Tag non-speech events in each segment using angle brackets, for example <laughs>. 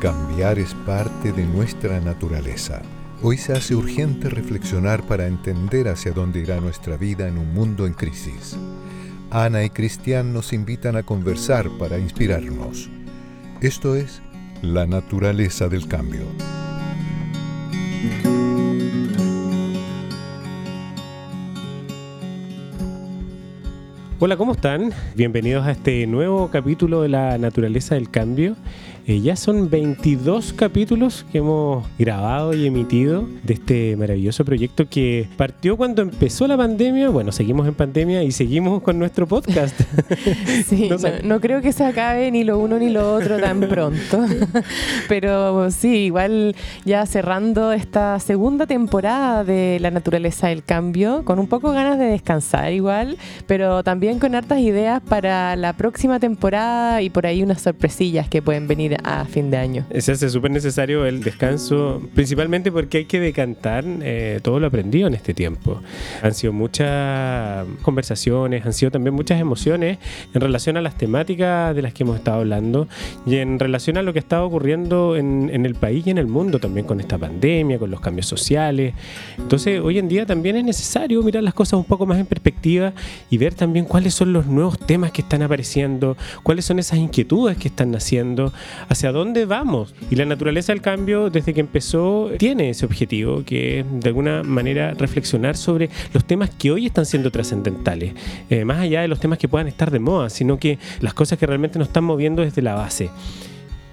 cambiar es parte de nuestra naturaleza. Hoy se hace urgente reflexionar para entender hacia dónde irá nuestra vida en un mundo en crisis. Ana y Cristian nos invitan a conversar para inspirarnos. Esto es la naturaleza del cambio. Hola, ¿cómo están? Bienvenidos a este nuevo capítulo de la naturaleza del cambio. Eh, ya son 22 capítulos que hemos grabado y emitido de este maravilloso proyecto que partió cuando empezó la pandemia. Bueno, seguimos en pandemia y seguimos con nuestro podcast. <laughs> Sí, no, no, creo que se acabe ni lo uno ni lo otro tan <laughs> pronto. <laughs> Pero sí, igual ya cerrando esta segunda temporada de La naturaleza del cambio, con un poco ganas de descansar igual, pero también con hartas ideas para la próxima temporada y por ahí unas sorpresillas que pueden venir a fin de año. Se hace súper necesario el descanso, principalmente porque hay que decantar eh, todo lo aprendido en este tiempo. Han sido muchas conversaciones, han sido también muchas emociones en relación a las temáticas de las que hemos estado hablando y en relación a lo que está ocurriendo en, en el país y en el mundo también con esta pandemia, con los cambios sociales. Entonces, hoy en día también es necesario mirar las cosas un poco más en perspectiva y ver también cuáles son los nuevos temas que están apareciendo, cuáles son esas inquietudes que están naciendo, hacia dónde vamos. Y la naturaleza del cambio, desde que empezó, tiene ese objetivo, que es de alguna manera reflexionar sobre los temas que hoy están siendo trascendentales, eh, más allá de los temas que puedan estar de moda, sino que las cosas que realmente nos están moviendo desde la base.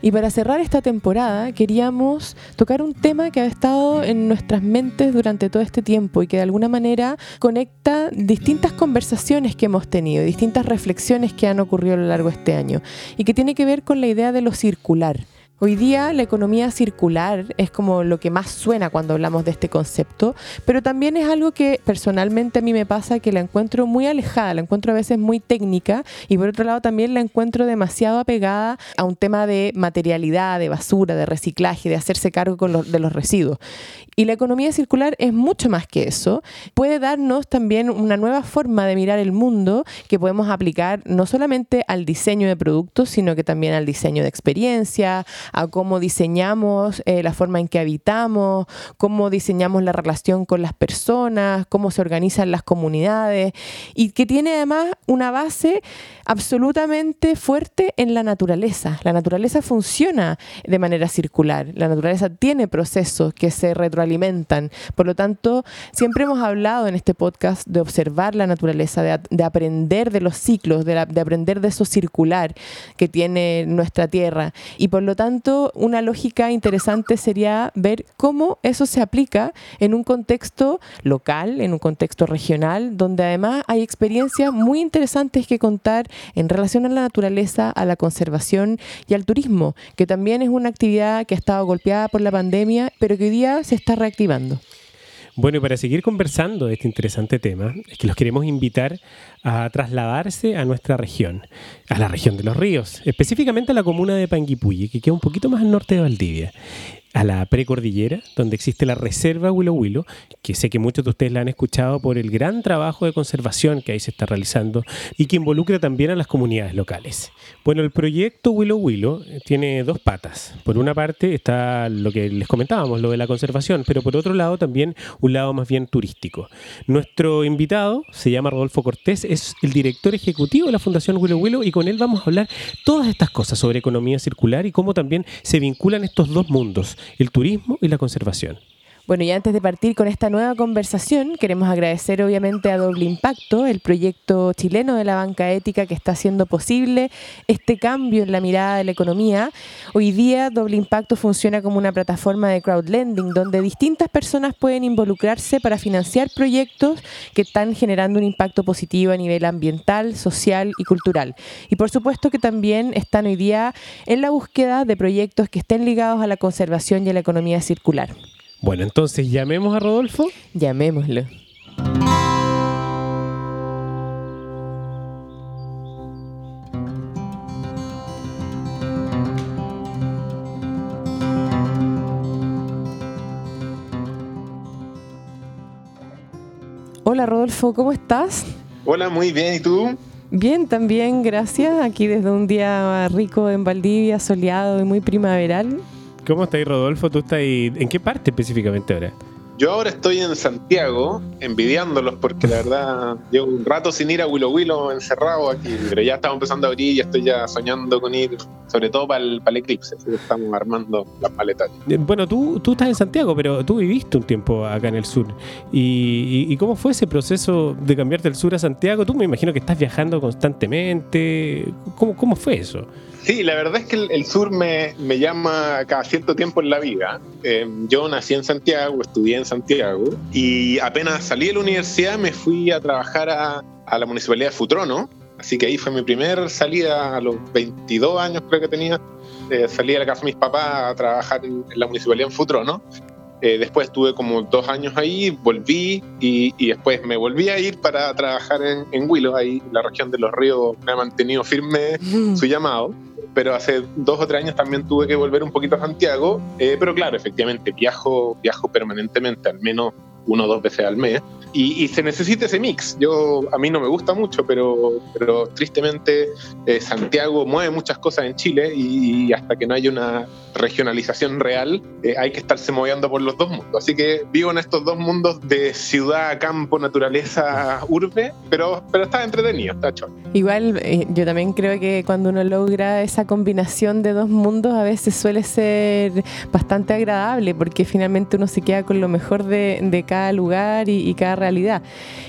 Y para cerrar esta temporada queríamos tocar un tema que ha estado en nuestras mentes durante todo este tiempo y que de alguna manera conecta distintas conversaciones que hemos tenido, distintas reflexiones que han ocurrido a lo largo de este año y que tiene que ver con la idea de lo circular. Hoy día la economía circular es como lo que más suena cuando hablamos de este concepto, pero también es algo que personalmente a mí me pasa que la encuentro muy alejada, la encuentro a veces muy técnica y por otro lado también la encuentro demasiado apegada a un tema de materialidad, de basura, de reciclaje, de hacerse cargo de los residuos. Y la economía circular es mucho más que eso. Puede darnos también una nueva forma de mirar el mundo que podemos aplicar no solamente al diseño de productos, sino que también al diseño de experiencia, a cómo diseñamos eh, la forma en que habitamos, cómo diseñamos la relación con las personas, cómo se organizan las comunidades y que tiene además una base absolutamente fuerte en la naturaleza. La naturaleza funciona de manera circular, la naturaleza tiene procesos que se retroalimentan. Por lo tanto, siempre hemos hablado en este podcast de observar la naturaleza, de, aprender de los ciclos, de, de aprender de eso circular que tiene nuestra tierra. Y por lo tanto, una lógica interesante sería ver cómo eso se aplica en un contexto local, en un contexto regional, donde además hay experiencias muy interesantes que contar en relación a la naturaleza, a la conservación y al turismo, que también es una actividad que ha estado golpeada por la pandemia, pero que hoy día se está reactivando. Bueno, y para seguir conversando de este interesante tema, es que los queremos invitar a trasladarse a nuestra región, a la región de los ríos, específicamente a la comuna de Panguipulli, que queda un poquito más al norte de Valdivia a la precordillera, donde existe la reserva Huilo Huilo, que sé que muchos de ustedes la han escuchado por el gran trabajo de conservación que ahí se está realizando y que involucra también a las comunidades locales. Bueno, el proyecto Huilo Huilo tiene dos patas. Por una parte está lo que les comentábamos, lo de la conservación, pero por otro lado también un lado más bien turístico. Nuestro invitado se llama Rodolfo Cortés, es el director ejecutivo de la Fundación Huilo Huilo y con él vamos a hablar todas estas cosas sobre economía circular y cómo también se vinculan estos dos mundos el turismo y la conservación. Bueno, y antes de partir con esta nueva conversación, queremos agradecer obviamente a Doble Impacto, el proyecto chileno de la banca ética que está haciendo posible este cambio en la mirada de la economía. Hoy día Doble Impacto funciona como una plataforma de crowdlending donde distintas personas pueden involucrarse para financiar proyectos que están generando un impacto positivo a nivel ambiental, social y cultural. Y por supuesto que también están hoy día en la búsqueda de proyectos que estén ligados a la conservación y a la economía circular. Bueno, entonces llamemos a Rodolfo. Llamémoslo. Hola Rodolfo, ¿cómo estás? Hola, muy bien, ¿y tú? Bien, también gracias. Aquí desde un día rico en Valdivia, soleado y muy primaveral. ¿Cómo estáis, Rodolfo? ¿Tú estás ahí? ¿En qué parte específicamente ahora? Yo ahora estoy en Santiago, envidiándolos porque la verdad <laughs> llevo un rato sin ir a Willow Willow encerrado aquí, pero ya estamos empezando a abrir y estoy ya soñando con ir, sobre todo para el, para el eclipse, así que estamos armando las maletas. Eh, Bueno, tú, tú estás en Santiago, pero tú viviste un tiempo acá en el sur. ¿Y, y- y cómo fue ese proceso de cambiarte del sur a Santiago? Tú me imagino que estás viajando constantemente. ¿Cómo, cómo fue eso? Sí, la verdad es que el, el sur me, me llama cada cierto tiempo en la vida. Eh, yo nací en Santiago, estudié en Santiago y apenas salí de la universidad me fui a trabajar a, a la municipalidad de Futrono. Así que ahí fue mi primer salida a los 22 años creo que tenía. Eh, salí de la casa de mis papás a trabajar en, en la municipalidad en Futrono. Eh, después estuve como dos años ahí, volví y, y después me volví a ir para trabajar en, en Willow, ahí la región de los ríos me ha mantenido firme <laughs> su llamado pero hace dos o tres años también tuve que volver un poquito a Santiago. Eh, pero claro, efectivamente, viajo, viajo permanentemente, al menos uno o dos veces al mes. Y, y se necesita ese mix. Yo, a mí no me gusta mucho, pero, pero tristemente eh, Santiago mueve muchas cosas en Chile y, y hasta que no haya una regionalización real, eh, hay que estarse moviendo por los dos mundos. Así que vivo en estos dos mundos de ciudad, campo, naturaleza, urbe, pero, pero está entretenido, está chón. Igual, eh, yo también creo que cuando uno logra esa combinación de dos mundos, a veces suele ser bastante agradable, porque finalmente uno se queda con lo mejor de, cada lugar y, y cada realidad.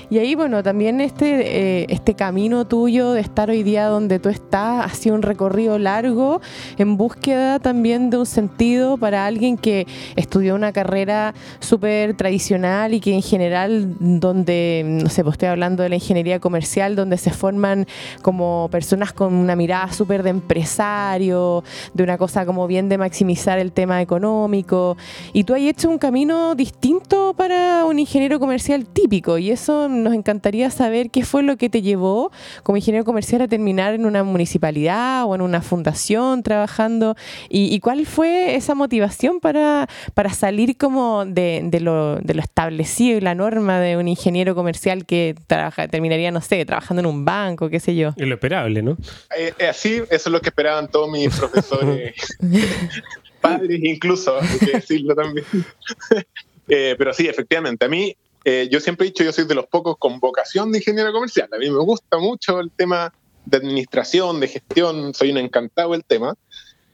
Y ahí, bueno, también este, eh, este camino tuyo de estar hoy día donde tú estás ha sido un recorrido largo en búsqueda también de un sentido para alguien que estudió una carrera súper tradicional y que en general, donde, no sé, pues estoy hablando de la ingeniería comercial, donde se forman como personas con una mirada súper de empresario, de una cosa como bien de maximizar el tema económico. Y tú has hecho un camino distinto para un ingeniero comercial típico. Y eso nos encantaría saber qué fue lo que te llevó como ingeniero comercial a terminar en una municipalidad o en una fundación trabajando. ¿Y, y cuál fue esa motivación para, para salir como de, de lo, de lo establecido y la norma de un ingeniero comercial que trabaja, terminaría, no sé, trabajando en un banco, qué sé yo? Es lo esperable, ¿no? Eh, eh, así, eso es lo que esperaban todos mis <laughs> profesores, <laughs> padres incluso, hay que decirlo también. <laughs> Eh, pero sí, efectivamente, a mí, eh, yo siempre he dicho, yo soy de los pocos con vocación de ingeniero comercial. A mí me gusta mucho el tema de administración, de gestión, soy un encantado del tema.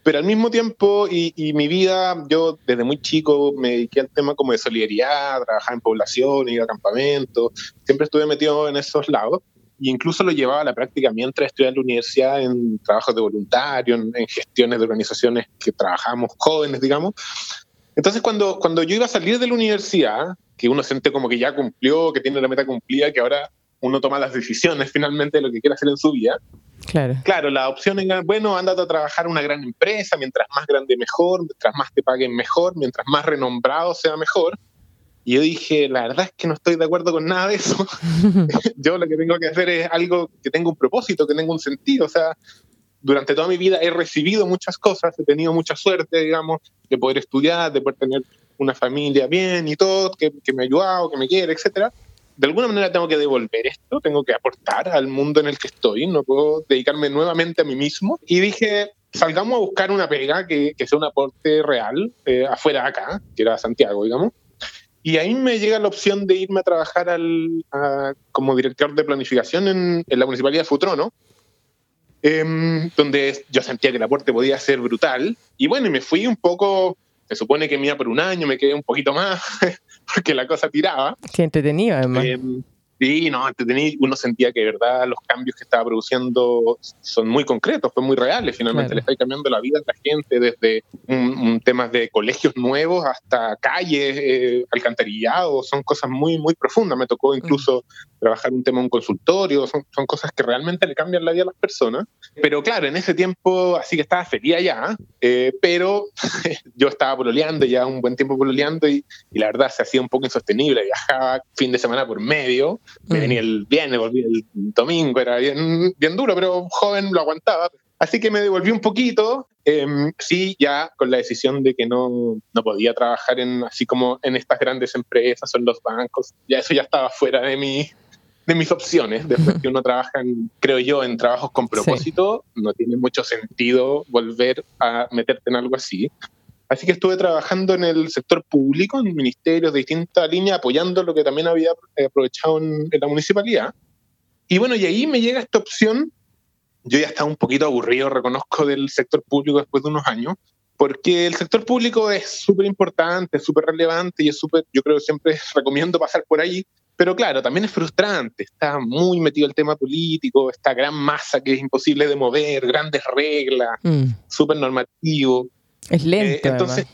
Pero al mismo tiempo, y, y mi vida, yo desde muy chico me dediqué al tema como de solidaridad, trabajar en población, ir a campamentos, siempre estuve metido en esos lados y incluso lo llevaba a la práctica mientras estudiaba en la universidad en trabajos de voluntario, en, en gestiones de organizaciones que trabajamos jóvenes, digamos. Entonces, cuando, cuando yo iba a salir de la universidad, que uno siente como que ya cumplió, que tiene la meta cumplida, que ahora uno toma las decisiones <laughs> finalmente de lo que quiere hacer en su vida, Claro. claro, la opción era, bueno, ándate a trabajar en una gran empresa, mientras más grande mejor, mientras más te paguen mejor, mientras más renombrado sea mejor. Y yo dije, la verdad es que no estoy de acuerdo con nada de eso. <laughs> yo lo que tengo que hacer es algo que tenga un propósito, que tenga un sentido. O sea, durante toda mi vida he recibido muchas cosas, he tenido mucha suerte, digamos, de poder estudiar, de poder tener una familia bien y todo, que, que me ha ayudado, que me quiere, etcétera. De alguna manera tengo que devolver esto, tengo que aportar al mundo en el que estoy, no puedo dedicarme nuevamente a mí mismo. Y dije, salgamos a buscar una pega que, que sea un aporte real, eh, afuera acá, que era Santiago, digamos. Y ahí me llega la opción de irme a trabajar al, como director de planificación en, la Municipalidad de Futrono, em, donde yo sentía que el aporte podía ser brutal. Y bueno, me fui un poco, se supone que me iba por un año, me quedé un poquito más, <laughs> <laughs> porque la cosa tiraba. Qué entretenido, además. Em, sí, no, uno sentía que de verdad los cambios que estaba produciendo son muy concretos, son muy reales. Finalmente Claro. le está cambiando la vida a la gente, desde un, un temas de colegios nuevos hasta calles, eh, alcantarillado, son cosas muy, muy profundas. Me tocó incluso trabajar un tema en un consultorio, son, son cosas que realmente le cambian la vida a las personas. Pero claro, en ese tiempo, así que estaba feliz allá, eh, pero <laughs> yo estaba pololeando ya un buen tiempo pololeando y, y la verdad se hacía un poco insostenible. Viajaba fin de semana por medio, me Mm. venía el viernes, volví el domingo, era bien, bien duro, pero joven lo aguantaba. Así que me devolví un poquito, eh, sí, ya con la decisión de que no, no podía trabajar en así como en estas grandes empresas o en los bancos, ya eso ya estaba fuera de mi, de mis opciones. Después que uno trabaja, en, creo yo, en trabajos con propósito, no tiene mucho sentido volver a meterte en algo así. Así que estuve trabajando en el sector público, en ministerios de distintas líneas, apoyando lo que también había aprovechado en, en la municipalidad. Y bueno, y ahí me llega esta opción. Yo ya estaba un poquito aburrido, reconozco, del sector público después de unos años, porque el sector público es súper importante, súper relevante y es súper, yo creo que siempre <laughs> recomiendo pasar por ahí, pero claro, también es frustrante, está muy metido el tema político, esta gran masa que es imposible de mover, grandes reglas, mm. súper normativo. Es lento. Eh, entonces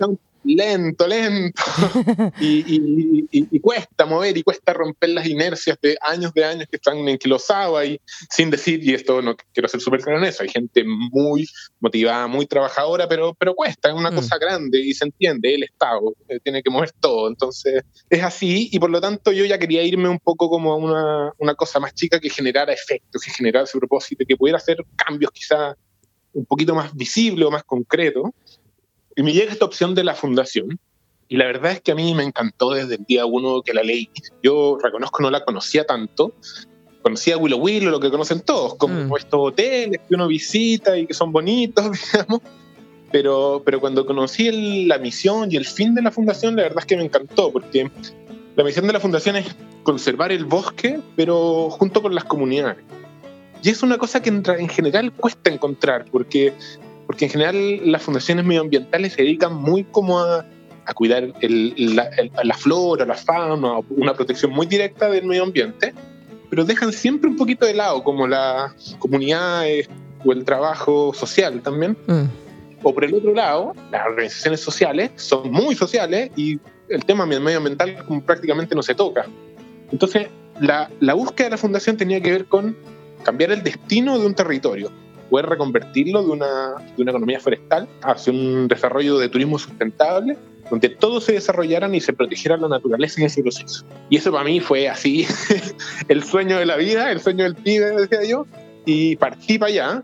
lento, lento. <laughs> y, cuesta mover y cuesta romper las inercias de años de años que están enquilosados y sin decir, y esto no quiero ser súper claro en eso, hay gente muy motivada, muy trabajadora, pero, pero cuesta, es una mm. cosa grande y se entiende, el Estado eh, tiene que mover todo. Entonces es así y por lo tanto yo ya quería irme un poco como a una, una cosa más chica que generara efectos, que generara su propósito, que pudiera hacer cambios quizás un poquito más visibles o más concretos. Y me llega esta opción de la fundación. Y la verdad es que a mí me encantó desde el día uno que la leí. Yo reconozco no la conocía tanto. Conocía Willow Willow, lo que conocen todos, como mm. estos hoteles que uno visita y que son bonitos, <laughs> digamos. Pero, pero cuando conocí la misión y el fin de la fundación, la verdad es que me encantó, porque la misión de la fundación es conservar el bosque, pero junto con las comunidades. Y es una cosa que en general cuesta encontrar, porque porque en general las fundaciones medioambientales se dedican muy como a, cuidar la, flora, la fauna, una protección muy directa del medio ambiente, pero dejan siempre un poquito de lado como las comunidades o el trabajo social también. Mm. O por el otro lado, las organizaciones sociales son muy sociales y el tema medioambiental prácticamente no se toca. Entonces, la, la búsqueda de la fundación tenía que ver con cambiar el destino de un territorio poder reconvertirlo de una, de una economía forestal hacia un desarrollo de turismo sustentable, donde todos se desarrollaran y se protegiera la naturaleza en ese proceso. Y eso para mí fue así, <laughs> el sueño de la vida, el sueño del pibe, decía yo, y partí para allá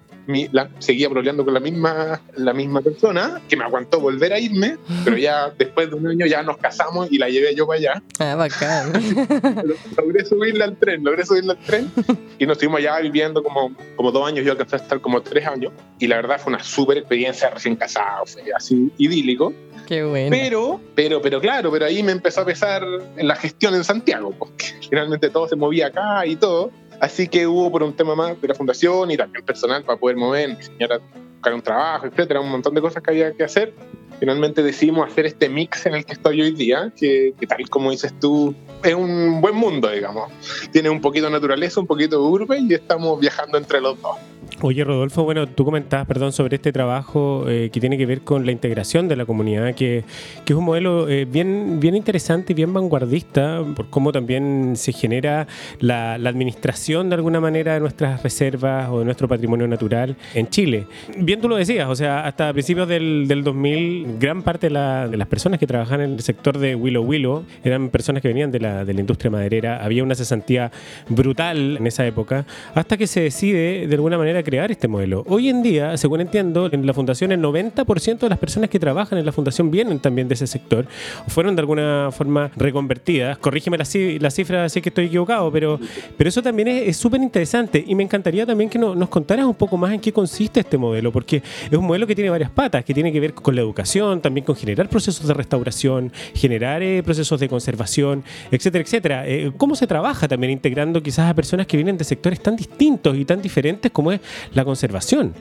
la, seguía problemando con la misma, la misma persona, que me aguantó volver a irme, pero ya <laughs> después de un año ya nos casamos y la llevé yo para allá. Ah, bacán. <laughs> logré subirla al tren, logré subirla al tren y nos estuvimos allá viviendo como, como dos años, yo alcancé a estar como tres años y la verdad fue una súper experiencia recién casado, fue así idílico. Qué bueno. Pero, pero, pero claro, pero ahí me empezó a pesar la gestión en Santiago, porque <laughs> finalmente todo se movía acá y todo. Así que hubo por un tema más de la fundación y también personal para poder mover, enseñar buscar un trabajo, etcétera, un montón de cosas que había que hacer. Finalmente decidimos hacer este mix en el que estoy hoy día, que, que tal como dices tú, es un buen mundo, digamos. Tiene un poquito de naturaleza, un poquito de urbe y estamos viajando entre los dos. Oye, Rodolfo, bueno, tú comentabas, perdón, sobre este trabajo eh, que tiene que ver con la integración de la comunidad, que, que es un modelo eh, bien, bien interesante y bien vanguardista, por cómo también se genera la, la, administración de alguna manera de nuestras reservas o de nuestro patrimonio natural en Chile. Bien tú lo decías, o sea, hasta principios del, del 2000, gran parte de, la, de, las personas que trabajan en el sector de Willow Willow eran personas que venían de la, de la industria maderera, había una cesantía brutal en esa época, hasta que se decide de alguna manera crear este modelo. Hoy en día, según entiendo, en la fundación el 90% de las personas que trabajan en la fundación vienen también de ese sector fueron de alguna forma reconvertidas. Corrígeme la, la cifra si es que estoy equivocado, pero, pero eso también es súper interesante y me encantaría también que nos contaras un poco más en qué consiste este modelo, porque es un modelo que tiene varias patas, que tiene que ver con la educación, también con generar procesos de restauración, generar eh, procesos de conservación, etcétera, etcétera. Eh, ¿Cómo se trabaja también integrando quizás a personas que vienen de sectores tan distintos y tan diferentes como es la conservación.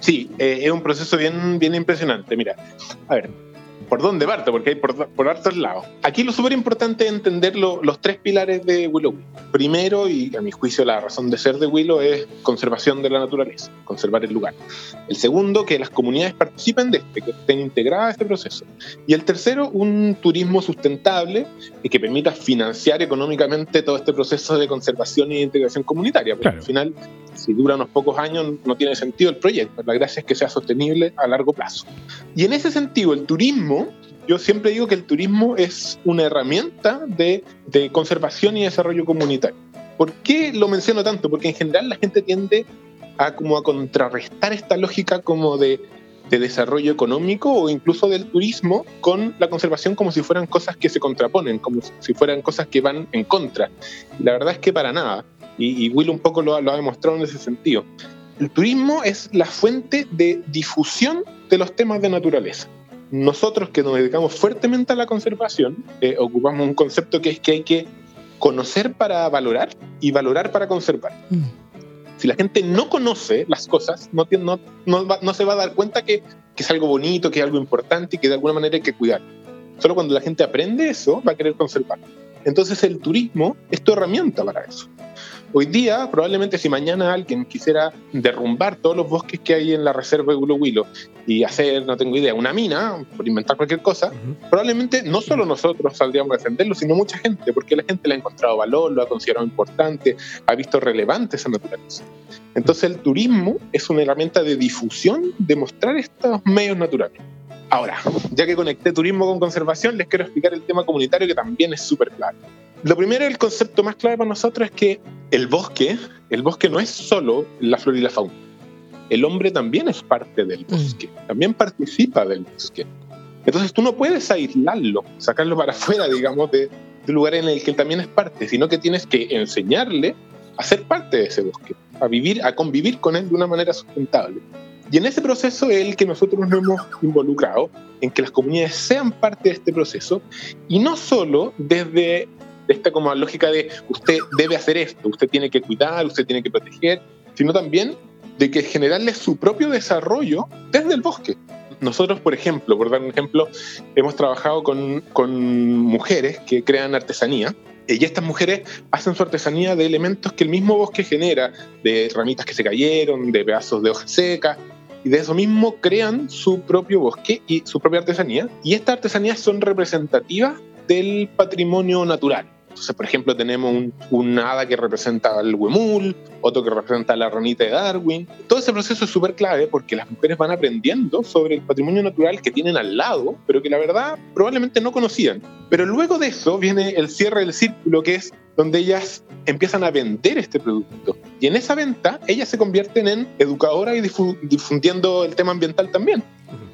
Sí, eh, es un proceso bien, bien impresionante. Mira, a ver, por dónde parto, porque hay por, por hartos lados. Aquí lo súper importante es entender los tres pilares de Willow. Primero, y a mi juicio la razón de ser de Willow es conservación de la naturaleza, conservar el lugar. El segundo, que las comunidades participen de este, que estén integradas a este proceso. Y el tercero, un turismo sustentable y que permita financiar económicamente todo este proceso de conservación y integración comunitaria. Porque al final, si dura unos pocos años, no tiene sentido el proyecto. La gracia es que sea sostenible a largo plazo. Y en ese sentido, el turismo yo siempre digo que el turismo es una herramienta de, conservación y desarrollo comunitario. ¿Por qué lo menciono tanto? Porque en general la gente tiende a como a contrarrestar esta lógica como de, de desarrollo económico o incluso del turismo con la conservación como si fueran cosas que se contraponen, como si fueran cosas que van en contra. La verdad es que para nada. y, Will un poco lo, lo ha demostrado en ese sentido. El turismo es la fuente de difusión de los temas de naturaleza. Nosotros que nos dedicamos fuertemente a la conservación, eh, ocupamos un concepto que es que hay que conocer para valorar y valorar para conservar. Mm. Si la gente no conoce las cosas, no, no, no, se va a dar cuenta que, que, es algo bonito, que es algo importante y que de alguna manera hay que cuidar. Solo cuando la gente aprende eso, va a querer conservar. Entonces el turismo es tu herramienta para eso. Hoy día, probablemente si mañana alguien quisiera derrumbar todos los bosques que hay en la reserva de Huilo y hacer, no tengo idea, una mina, por inventar cualquier cosa, probablemente no solo nosotros saldríamos a defenderlo, sino mucha gente, porque la gente le ha encontrado valor, lo ha considerado importante, ha visto relevante esa naturaleza. Entonces el turismo es una herramienta de difusión de mostrar estos medios naturales. Ahora, ya que conecté turismo con conservación, les quiero explicar el tema comunitario que también es súper claro. Lo primero, el concepto más clave para nosotros es que el bosque, el bosque no es solo la flora y la fauna. El hombre también es parte del mm. bosque, también participa del bosque. Entonces tú no puedes aislarlo, sacarlo para <laughs> afuera, digamos, de, del lugar en el que él también es parte, sino que tienes que enseñarle a ser parte de ese bosque, a vivir, a convivir con él de una manera sustentable. Y en ese proceso es el que nosotros nos hemos involucrado, en que las comunidades sean parte de este proceso, y no solo desde esta como lógica de usted debe hacer esto, usted tiene que cuidar, usted tiene que proteger, sino también de que generarle su propio desarrollo desde el bosque. Nosotros, por ejemplo, por dar un ejemplo, hemos trabajado con, con mujeres que crean artesanía y estas mujeres hacen su artesanía de elementos que el mismo bosque genera, de ramitas que se cayeron, de pedazos de hojas secas, y de eso mismo crean su propio bosque y su propia artesanía. Y estas artesanías son representativas del patrimonio natural. Entonces, por ejemplo, tenemos un, hada que representa al huemul, otro que representa la ranita de Darwin. Todo ese proceso es súper clave porque las mujeres van aprendiendo sobre el patrimonio natural que tienen al lado, pero que la verdad probablemente no conocían. Pero luego de eso viene el cierre del círculo, que es donde ellas empiezan a vender este producto. Y en esa venta, ellas se convierten en educadoras y difundiendo el tema ambiental también.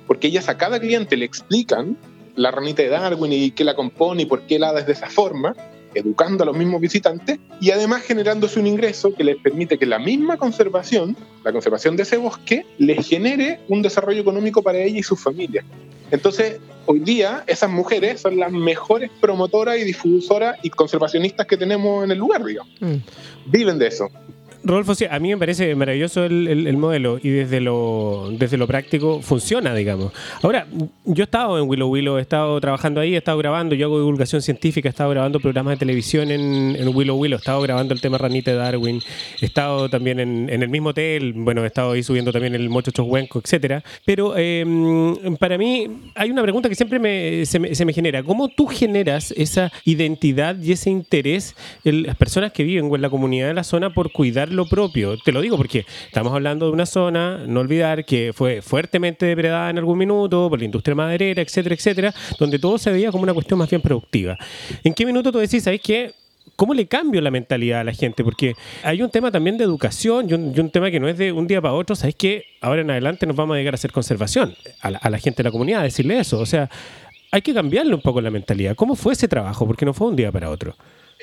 Porque ellas a cada cliente le explican la ranita de Darwin y qué la compone y por qué la hada es de esa forma educando a los mismos visitantes y además generándose un ingreso que les permite que la misma conservación, la conservación de ese bosque, les genere un desarrollo económico para ella y su familia. Entonces, hoy día esas mujeres son las mejores promotoras y difusoras y conservacionistas que tenemos en el lugar, digamos. Mm. Viven de eso. Rodolfo, sí, a mí me parece maravilloso el, modelo y desde lo, desde lo práctico funciona, digamos. Ahora, yo he estado en Willow Willow, he estado trabajando ahí, he estado grabando, yo hago divulgación científica, he estado grabando programas de televisión en, en Willow Willow, he estado grabando el tema Ranita de Darwin, he estado también en, el mismo hotel, bueno, he estado ahí subiendo también el Mocho Chohuenco, etcétera. Pero em, para mí hay una pregunta que siempre me, se, me, genera. ¿Cómo tú generas esa identidad y ese interés en las personas que viven en la comunidad de la zona por cuidar lo propio. Te lo digo porque estamos hablando de una zona, no olvidar que fue fuertemente depredada en algún minuto por la industria maderera, etcétera, etcétera, donde todo se veía como una cuestión más bien productiva. ¿En qué minuto tú decís, sabes qué? ¿Cómo le cambio la mentalidad a la gente? Porque hay un tema también de educación y un, tema que no es de un día para otro. ¿Sabes que Ahora en adelante nos vamos a llegar a hacer conservación a la, a la gente de la comunidad, decirle eso. O sea, hay que cambiarle un poco la mentalidad. ¿Cómo fue ese trabajo? Porque no fue un día para otro.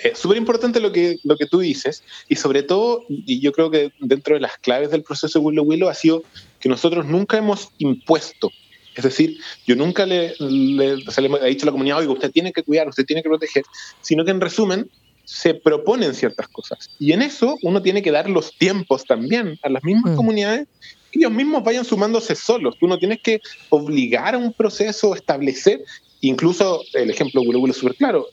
Es súper importante lo que, lo que tú dices y sobre todo, y yo creo que dentro de las claves del proceso de Willow Willow ha sido que nosotros nunca hemos impuesto. Es decir, yo nunca le, le, he dicho a la comunidad, oiga, usted tiene que cuidar, usted tiene que proteger, sino que en resumen se proponen ciertas cosas. Y en eso uno tiene que dar los tiempos también a las mismas mm. comunidades que ellos mismos vayan sumándose solos. Tú no tienes que obligar a un proceso, establecer, Incluso el ejemplo de es súper claro.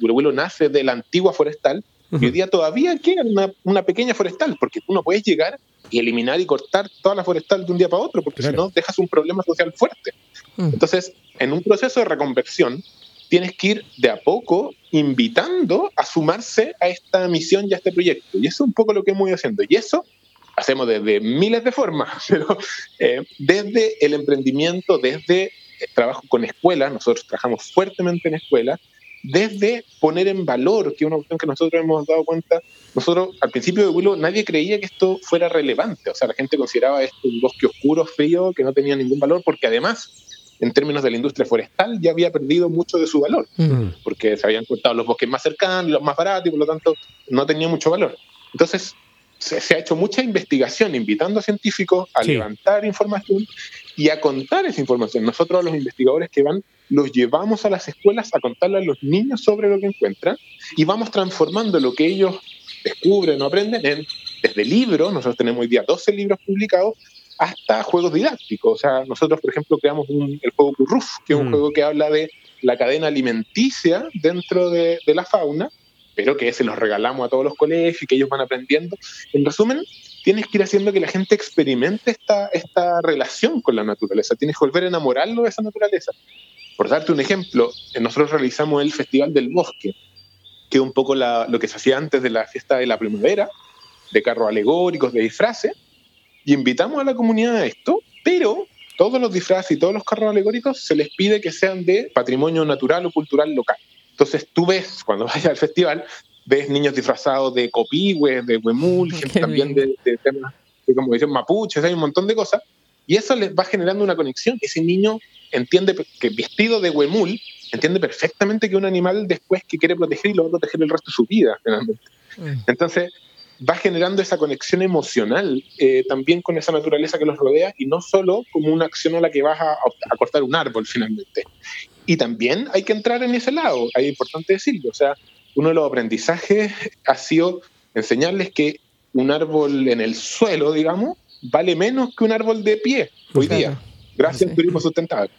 Huilo nace de la antigua forestal y hoy día todavía queda una, pequeña forestal, porque tú no puedes llegar y eliminar y cortar toda la forestal de un día para otro, porque si no dejas un problema social fuerte. Entonces, en un proceso de reconversión, tienes que ir de a poco invitando a sumarse a esta misión y a este proyecto. Y eso es un poco lo que hemos ido haciendo. Y eso hacemos desde miles de formas, <laughs> pero eh, desde el emprendimiento, desde trabajo con escuelas, nosotros trabajamos fuertemente en escuelas, desde poner en valor, que es una cuestión que nosotros hemos dado cuenta, nosotros al principio de Willow nadie creía que esto fuera relevante, o sea, la gente consideraba esto un bosque oscuro, frío, que no tenía ningún valor, porque además, en términos de la industria forestal, ya había perdido mucho de su valor, mm. porque se habían cortado los bosques más cercanos, los más baratos, y por lo tanto no tenía mucho valor. Entonces, se, ha hecho mucha investigación invitando a científicos a levantar información y a contar esa información. Nosotros los investigadores que van los llevamos a las escuelas a contarle a los niños sobre lo que encuentran y vamos transformando lo que ellos descubren o aprenden en, desde libros, nosotros tenemos hoy día 12 libros publicados, hasta juegos didácticos. O sea, nosotros, por ejemplo, creamos el juego Curruf, que es un mm. juego que habla de la cadena alimenticia dentro de, de la fauna, pero que se los regalamos a todos los colegios y que ellos van aprendiendo. En resumen, tienes que ir haciendo que la gente experimente esta, esta relación con la naturaleza, tienes que volver a enamorarlo de esa naturaleza. Por darte un ejemplo, nosotros realizamos el Festival del Bosque, que es un poco lo que se hacía antes de la fiesta de la primavera, de carros alegóricos, de disfraces, y invitamos a la comunidad a esto, pero todos los disfraces y todos los carros alegóricos se les pide que sean de patrimonio natural o cultural local. Entonces tú ves, cuando <laughs> vayas al festival, ves niños disfrazados de copihue, de huemul, <laughs> gente también de, temas de como dicen mapuches, hay un montón de cosas, y eso les va generando una conexión. Ese niño entiende que vestido de huemul, entiende perfectamente que un animal después que quiere proteger y lo va a proteger el resto de su vida, finalmente. Mm. Entonces, va generando esa conexión emocional eh, también con esa naturaleza que los rodea y no solo como una acción a la que vas a, a, cortar un árbol finalmente. Y también hay que entrar en ese lado, es importante decirlo, o sea, uno de los aprendizajes ha sido enseñarles que un árbol en el suelo, digamos, vale menos que un árbol de pie hoy día, gracias al turismo sustentable.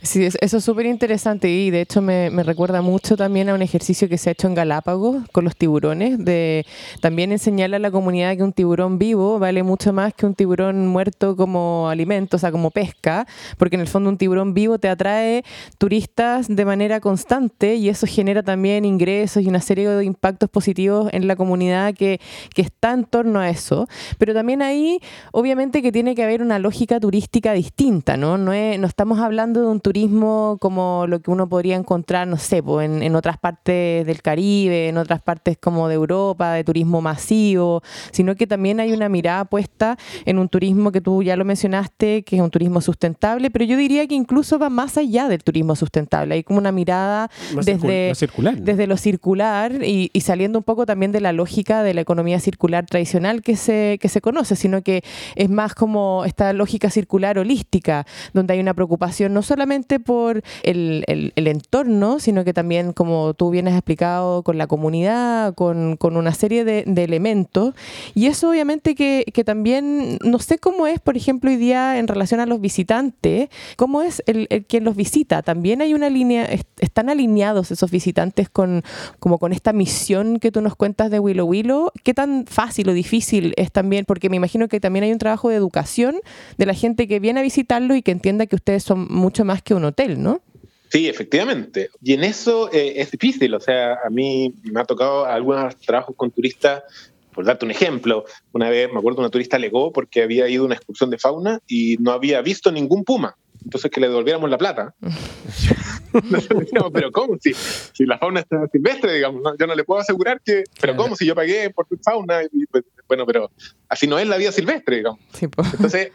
Sí, eso es súper interesante y de hecho me, recuerda mucho también a un ejercicio que se ha hecho en Galápagos con los tiburones, de también enseñarle a la comunidad que un tiburón vivo vale mucho más que un tiburón muerto como alimento, o sea, como pesca, porque en el fondo un tiburón vivo te atrae turistas de manera constante y eso genera también ingresos y una serie de impactos positivos en la comunidad que, que está en torno a eso. Pero también ahí, obviamente que tiene que haber una lógica turística distinta, ¿no? No, no estamos hablando de un turismo como lo que uno podría encontrar, no sé, en, en, otras partes del Caribe, en otras partes como de Europa, de turismo masivo, sino que también hay una mirada puesta en un turismo que tú ya lo mencionaste, que es un turismo sustentable, pero yo diría que incluso va más allá del turismo sustentable. Hay como una mirada desde, circular, desde lo circular y, y, saliendo un poco también de la lógica de la economía circular tradicional que se, que se conoce, sino que es más como esta lógica circular holística, donde hay una preocupación no solamente por el, el, entorno, sino que también, como tú bien has explicado, con la comunidad, con, con una serie de, de, elementos. Y eso obviamente que, que, también, no sé cómo es, por ejemplo, hoy día en relación a los visitantes, cómo es el, el quien los visita. También hay una línea, están alineados esos visitantes con, como con esta misión que tú nos cuentas de Willow Willow. ¿Qué tan fácil o difícil es también? Porque me imagino que también hay un trabajo de educación de la gente que viene a visitarlo y que entienda que ustedes son mucho más un hotel, ¿no? Sí, efectivamente. Y en eso eh, es difícil. O sea, a mí me ha tocado algunos trabajos con turistas. Por darte un ejemplo, una vez me acuerdo una turista alegó porque había ido a una excursión de fauna y no había visto ningún puma. Entonces que le devolviéramos la plata. <laughs> pero ¿cómo? Si, si, la fauna está silvestre, digamos, yo no le puedo asegurar que, pero ¿cómo? Si yo pagué por fauna, pues, bueno, pero así no es la vida silvestre, digamos. Entonces,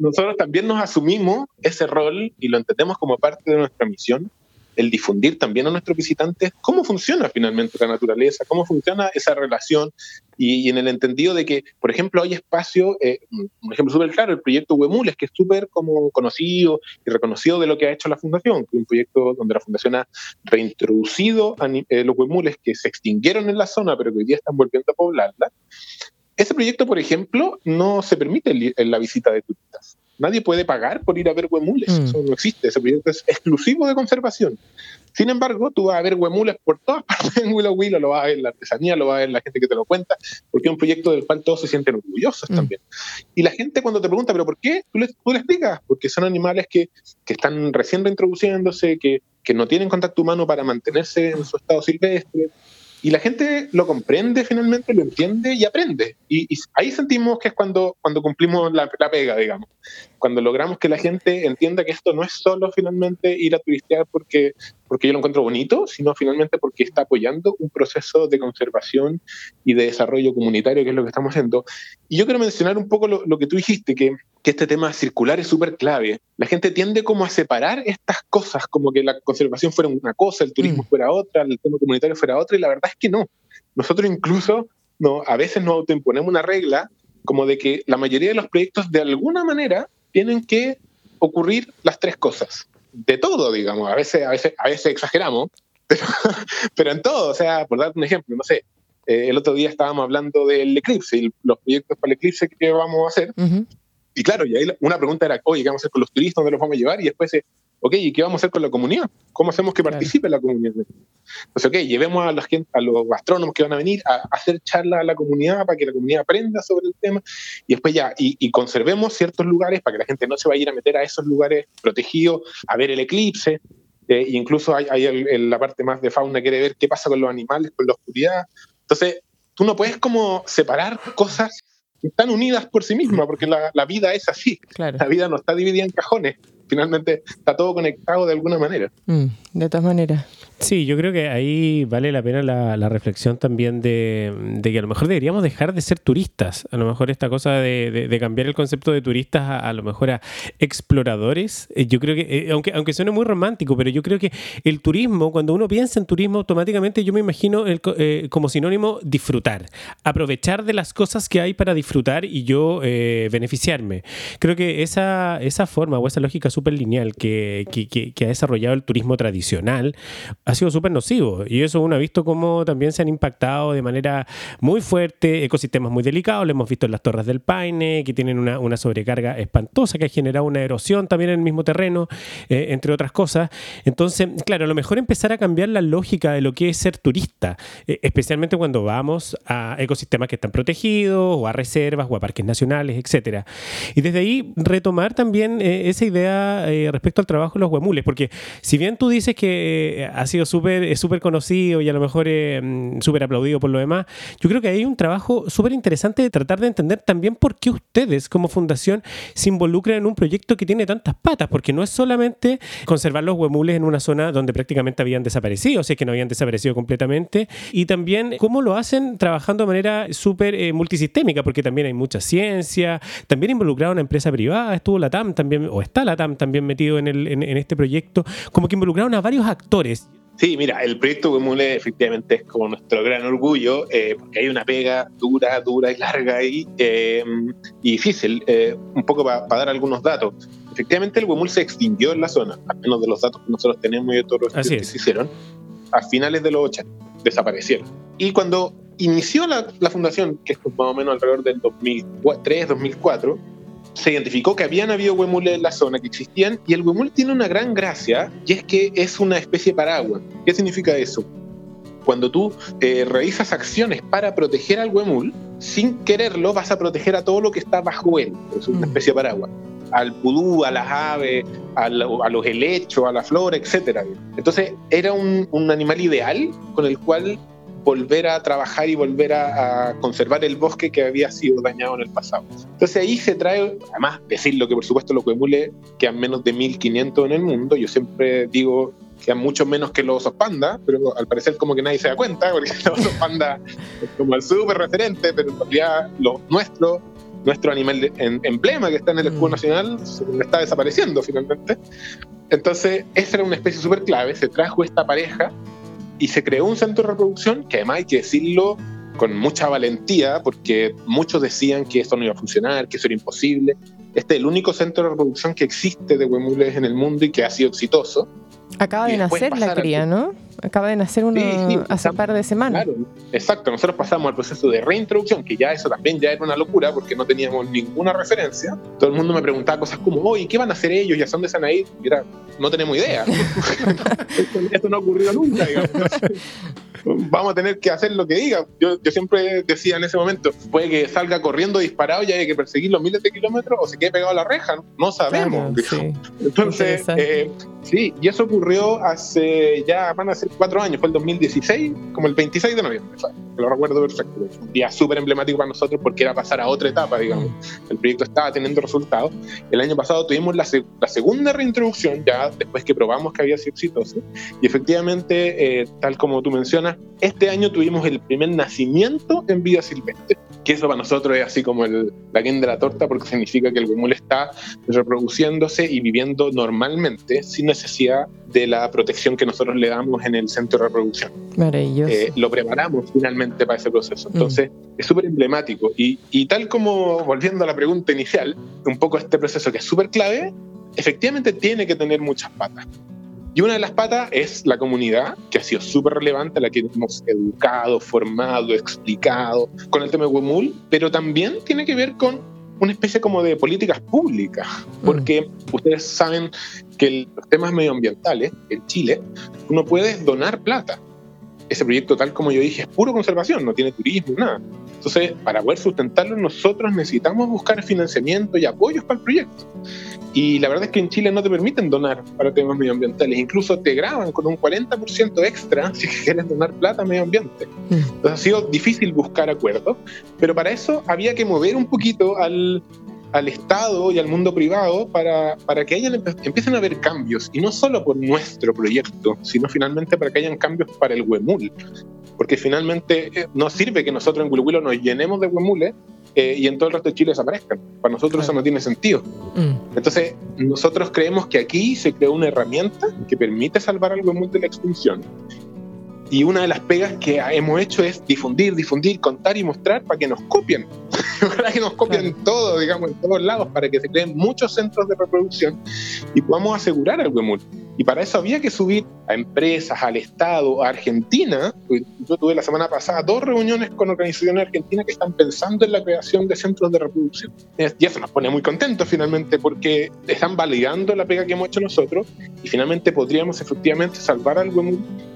nosotros también nos asumimos ese rol y lo entendemos como parte de nuestra misión, el difundir también a nuestros visitantes cómo funciona finalmente la naturaleza, cómo funciona esa relación y, en el entendido de que, por ejemplo, hay espacio, eh, un ejemplo súper claro, el proyecto Huemules, que es súper como conocido y reconocido de lo que ha hecho la Fundación, que es un proyecto donde la Fundación ha reintroducido a, eh, los huemules que se extinguieron en la zona, pero que hoy día están volviendo a poblarla. Ese proyecto, por ejemplo, no se permite la visita de turistas. Nadie puede pagar por ir a ver huemules. Mm. Eso no existe. Ese proyecto es exclusivo de conservación. Sin embargo, tú vas a ver huemules por todas <laughs> partes en Willow Willow, lo vas a ver la artesanía, lo vas a ver la gente que te lo cuenta, porque es un proyecto del cual todos se sienten orgullosos mm. también. Y la gente cuando te pregunta, ¿pero por qué? Tú le, tú le explicas, porque son animales que, que están recién reintroduciéndose, que, que no tienen contacto humano para mantenerse en su estado silvestre, y la gente lo comprende finalmente, lo entiende y aprende. Y, ahí sentimos que es cuando, cuando cumplimos la, la, pega, digamos. Cuando logramos que la gente entienda que esto no es solo finalmente ir a turistear porque porque yo lo encuentro bonito, sino finalmente porque está apoyando un proceso de conservación y de desarrollo comunitario, que es lo que estamos haciendo. Y yo quiero mencionar un poco lo, que tú dijiste, que, que, este tema circular es súper clave. La gente tiende como a separar estas cosas, como que la conservación fuera una cosa, el turismo mm. fuera otra, el tema comunitario fuera otra, y la verdad es que no. Nosotros incluso no, a veces nos autoimponemos una regla como de que la mayoría de los proyectos de alguna manera tienen que ocurrir las tres cosas. De todo, digamos. A veces, a veces, a veces exageramos, <laughs> pero, en todo. O sea, por darte un ejemplo, no sé, eh, el otro día estábamos hablando del eclipse y los proyectos para el eclipse que vamos a hacer. Y claro, y ahí una pregunta era, oye, ¿qué vamos a hacer con los turistas? ¿Dónde los vamos a llevar? Y después, eh, ok, ¿y qué vamos a hacer con la comunidad? ¿Cómo hacemos que participe la comunidad? Entonces, ok, llevemos a, la gente, a los astrónomos que van a venir a, hacer charlas a la comunidad para que la comunidad aprenda sobre el tema y después ya, y, conservemos ciertos lugares para que la gente no se vaya a ir a meter a esos lugares protegidos a ver el eclipse. Eh, incluso hay, hay la parte más de fauna quiere ver qué pasa con los animales, con la oscuridad. Entonces, tú no puedes como separar cosas están unidas por sí mismas, porque la, la vida es así. La vida no está dividida en cajones finalmente está todo conectado de alguna manera. Mm, de todas maneras. Sí, yo creo que ahí vale la pena la, reflexión también de, que a lo mejor deberíamos dejar de ser turistas. A lo mejor esta cosa de, cambiar el concepto de turistas a, lo mejor a exploradores. Eh, yo creo que, eh, aunque, aunque suene muy romántico, pero yo creo que el turismo, cuando uno piensa en turismo, automáticamente yo me imagino eh, como sinónimo disfrutar, aprovechar de las cosas que hay para disfrutar y yo beneficiarme. Creo que esa, esa forma o esa lógica súper lineal que, que, ha desarrollado el turismo tradicional ha sido súper nocivo. Y eso uno ha visto cómo también se han impactado de manera muy fuerte ecosistemas muy delicados. Lo hemos visto en las Torres del Paine, que tienen una, una sobrecarga espantosa que ha generado una erosión también en el mismo terreno, eh, entre otras cosas. Entonces, claro, a lo mejor empezar a cambiar la lógica de lo que es ser turista, eh, especialmente cuando vamos a ecosistemas que están protegidos, o a reservas, o a parques nacionales, etcétera. Y desde ahí retomar también eh, esa idea respecto al trabajo de los huemules, porque si bien tú dices que ha sido súper súper conocido y a lo mejor eh, mm, súper aplaudido por lo demás, yo creo que hay un trabajo súper interesante de tratar de entender también por qué ustedes como fundación se involucran en un proyecto que tiene tantas patas, porque no es solamente conservar los huemules en una zona donde prácticamente habían desaparecido, o sea que no habían desaparecido completamente, y también cómo lo hacen trabajando de manera súper multisistémica, porque también hay mucha ciencia, también involucrado una empresa privada, estuvo la TAM también, o está la TAM también metido en, el, en, este proyecto, como que involucraron a varios actores. Sí, mira, el proyecto Huemule efectivamente es como nuestro gran orgullo, eh, porque hay una pega dura, dura y larga ahí, eh, y difícil, eh, un poco para dar algunos datos. Efectivamente el Huemul se extinguió en la zona, al menos de los datos que nosotros tenemos y de todos los que se hicieron, a finales de los 80, desaparecieron. Y cuando inició la, la fundación, que es más o menos alrededor del 2003, 2004, se identificó que habían habido huemules en la zona que existían y el huemul tiene una gran gracia y es que es una especie paraguas. ¿Qué significa eso? Cuando tú eh, realizas acciones para proteger al huemul, sin quererlo vas a proteger a todo lo que está bajo él. Es una mm. especie de paraguas. Al pudú, a las aves, a, los helechos, a la flora, etc. Entonces era un, un animal ideal con el cual volver a trabajar y volver a, conservar el bosque que había sido dañado en el pasado. Entonces ahí se trae, además decirlo que por supuesto los que quedan menos de 1500 en el mundo, yo siempre digo que mucho menos que los osos panda, pero al parecer como que nadie se da cuenta, porque <laughs> los osos panda es como el súper referente, pero en realidad lo nuestro, nuestro animal emblema que está en el escudo mm. nacional, está desapareciendo finalmente. Entonces, esa era una especie súper clave, se trajo esta pareja y se creó un centro de reproducción que además hay que decirlo con mucha valentía, porque muchos decían que esto no iba a funcionar, que eso era imposible. Este es el único centro de reproducción que existe de huemules en el mundo y que ha sido exitoso. Acaba de nacer la cría, ¿no? Acaba de nacer uno hace un par de semanas. Claro, exacto. Nosotros pasamos al proceso de reintroducción, que ya eso también ya era una locura porque no teníamos ninguna referencia. Todo el mundo me preguntaba cosas como, oye, ¿qué van a hacer ellos? ¿Y a dónde se van a ir? Y era, no tenemos idea. <laughs> esto, no ha ocurrido nunca, digamos. Vamos a tener que hacer lo que diga. Yo, yo, siempre decía en ese momento, puede que salga corriendo disparado y haya que perseguir los miles de kilómetros o se quede pegado a la reja. No, sabemos. Entonces, eh, sí, y eso ocurrió hace ya, van a ser cuatro años, fue el 2016, como el 26 de noviembre, lo recuerdo perfecto. un día súper emblemático para nosotros porque era pasar a otra etapa, digamos. El proyecto estaba teniendo resultados. El año pasado tuvimos la, la segunda reintroducción, ya después que probamos que había sido exitoso, y efectivamente, eh, tal como tú mencionas, este año tuvimos el primer nacimiento en vida silvestre. Que eso para nosotros es así como el, la de la torta porque significa que el huemul está reproduciéndose y viviendo normalmente sin necesidad de la protección que nosotros le damos en el centro de reproducción. Maravilloso. Eh, lo preparamos finalmente para ese proceso. Mm. Entonces, es súper emblemático. Y, y tal como, volviendo a la pregunta inicial, un poco este proceso que es súper clave, efectivamente tiene que tener muchas patas. Y una de las patas es la comunidad, que ha sido súper relevante, la que hemos educado, formado, explicado con el tema de Wemul, pero también tiene que ver con una especie como de políticas públicas, mm. porque ustedes saben que los temas medioambientales en Chile, uno puede donar plata. Ese proyecto, tal como yo dije, es puro conservación, no tiene turismo, nada. Entonces, para poder sustentarlo, nosotros necesitamos buscar financiamiento y apoyos para el proyecto. Y la verdad es que en Chile no te permiten donar para temas medioambientales, incluso te graban con un 40% extra <laughs> si quieres donar plata a medio ambiente. Mm. Entonces ha sido difícil buscar acuerdos, pero para eso había que mover un poquito al, al Estado y al mundo privado para, para que hayan, empiecen a haber cambios, y no solo por nuestro proyecto, sino finalmente para que hayan cambios para el huemul. Porque finalmente eh, no sirve que nosotros en Huilo nos llenemos de huemules eh, y en todo el resto de Chile desaparezcan. Para nosotros eso no tiene sentido. Mm. Entonces, nosotros creemos que aquí se creó una herramienta que permite salvar al huemul de la extinción. Y una de las pegas que hemos hecho es difundir, difundir, contar y mostrar para que nos copien. <laughs> para que nos copien todo, digamos, en todos lados, para que se creen muchos centros de reproducción y podamos asegurar al huemul. Y para eso había que subir a empresas, al Estado, a Argentina. Yo tuve la semana pasada dos reuniones con organizaciones argentinas que están pensando en la creación de centros de reproducción. Y eso nos pone muy contentos finalmente porque están validando la pega que hemos hecho nosotros y finalmente podríamos efectivamente salvar algo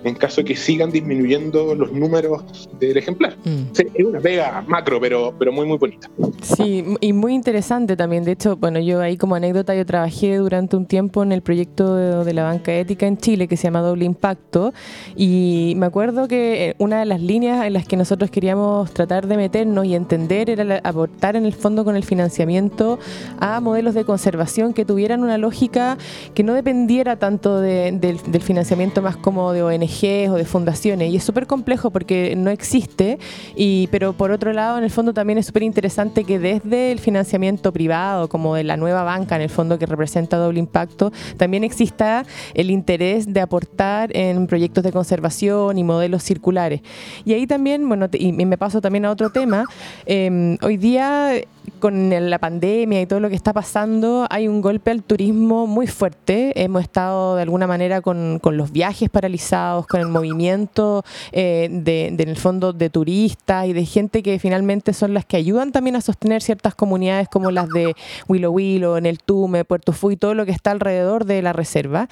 en caso de que sigan disminuyendo los números del ejemplar. Mm. es una pega macro, pero, pero muy, muy bonita. Sí, y muy interesante también. De hecho, bueno, yo ahí como anécdota, yo trabajé durante un tiempo en el proyecto de, de la banca ética en Chile que se llama Doble Impacto. Y me acuerdo que eh, una de las líneas en las que nosotros queríamos tratar de meternos y entender era aportar en el fondo con el financiamiento a modelos de conservación que tuvieran una lógica que no dependiera tanto del, financiamiento más como de ONGs o de fundaciones. Y es súper complejo porque no existe. Y pero por otro lado en el fondo también es súper interesante que desde el financiamiento privado como de la nueva banca en el fondo que representa doble impacto también exista el interés de aportar en proyectos de conservación y modelos circulares. Y ahí también, bueno, y me paso también a otro tema, em, hoy día con la pandemia y todo lo que está pasando, hay un golpe al turismo muy fuerte. Hemos estado de alguna manera con, los viajes paralizados, con el movimiento eh, de, en el fondo de turistas y de gente que finalmente son las que ayudan también a sostener ciertas comunidades como las de Willow Willow, en el Tume, Puerto Fui, todo lo que está alrededor de la reserva.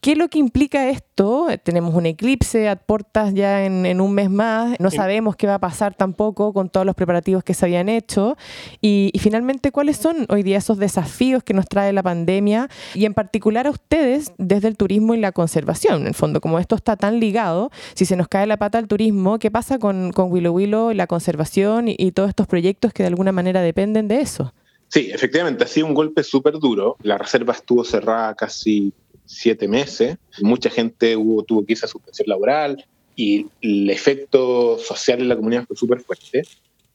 ¿Qué es lo que implica esto? Tenemos un eclipse a puertas ya en, un mes más, no sabemos qué va a pasar tampoco con todos los preparativos que se habían hecho. Y, finalmente, ¿cuáles son hoy día esos desafíos que nos trae la pandemia? Y en particular a ustedes desde el turismo y la conservación. En el fondo, como esto está tan ligado, si se nos cae la pata al turismo, ¿qué pasa con, con Willow Willow, la conservación y, y todos estos proyectos que de alguna manera dependen de eso? Sí, efectivamente, ha sido un golpe súper duro. La reserva estuvo cerrada casi siete meses. Mucha gente hubo, tuvo que irse a suspensión laboral y el efecto social en la comunidad fue súper fuerte.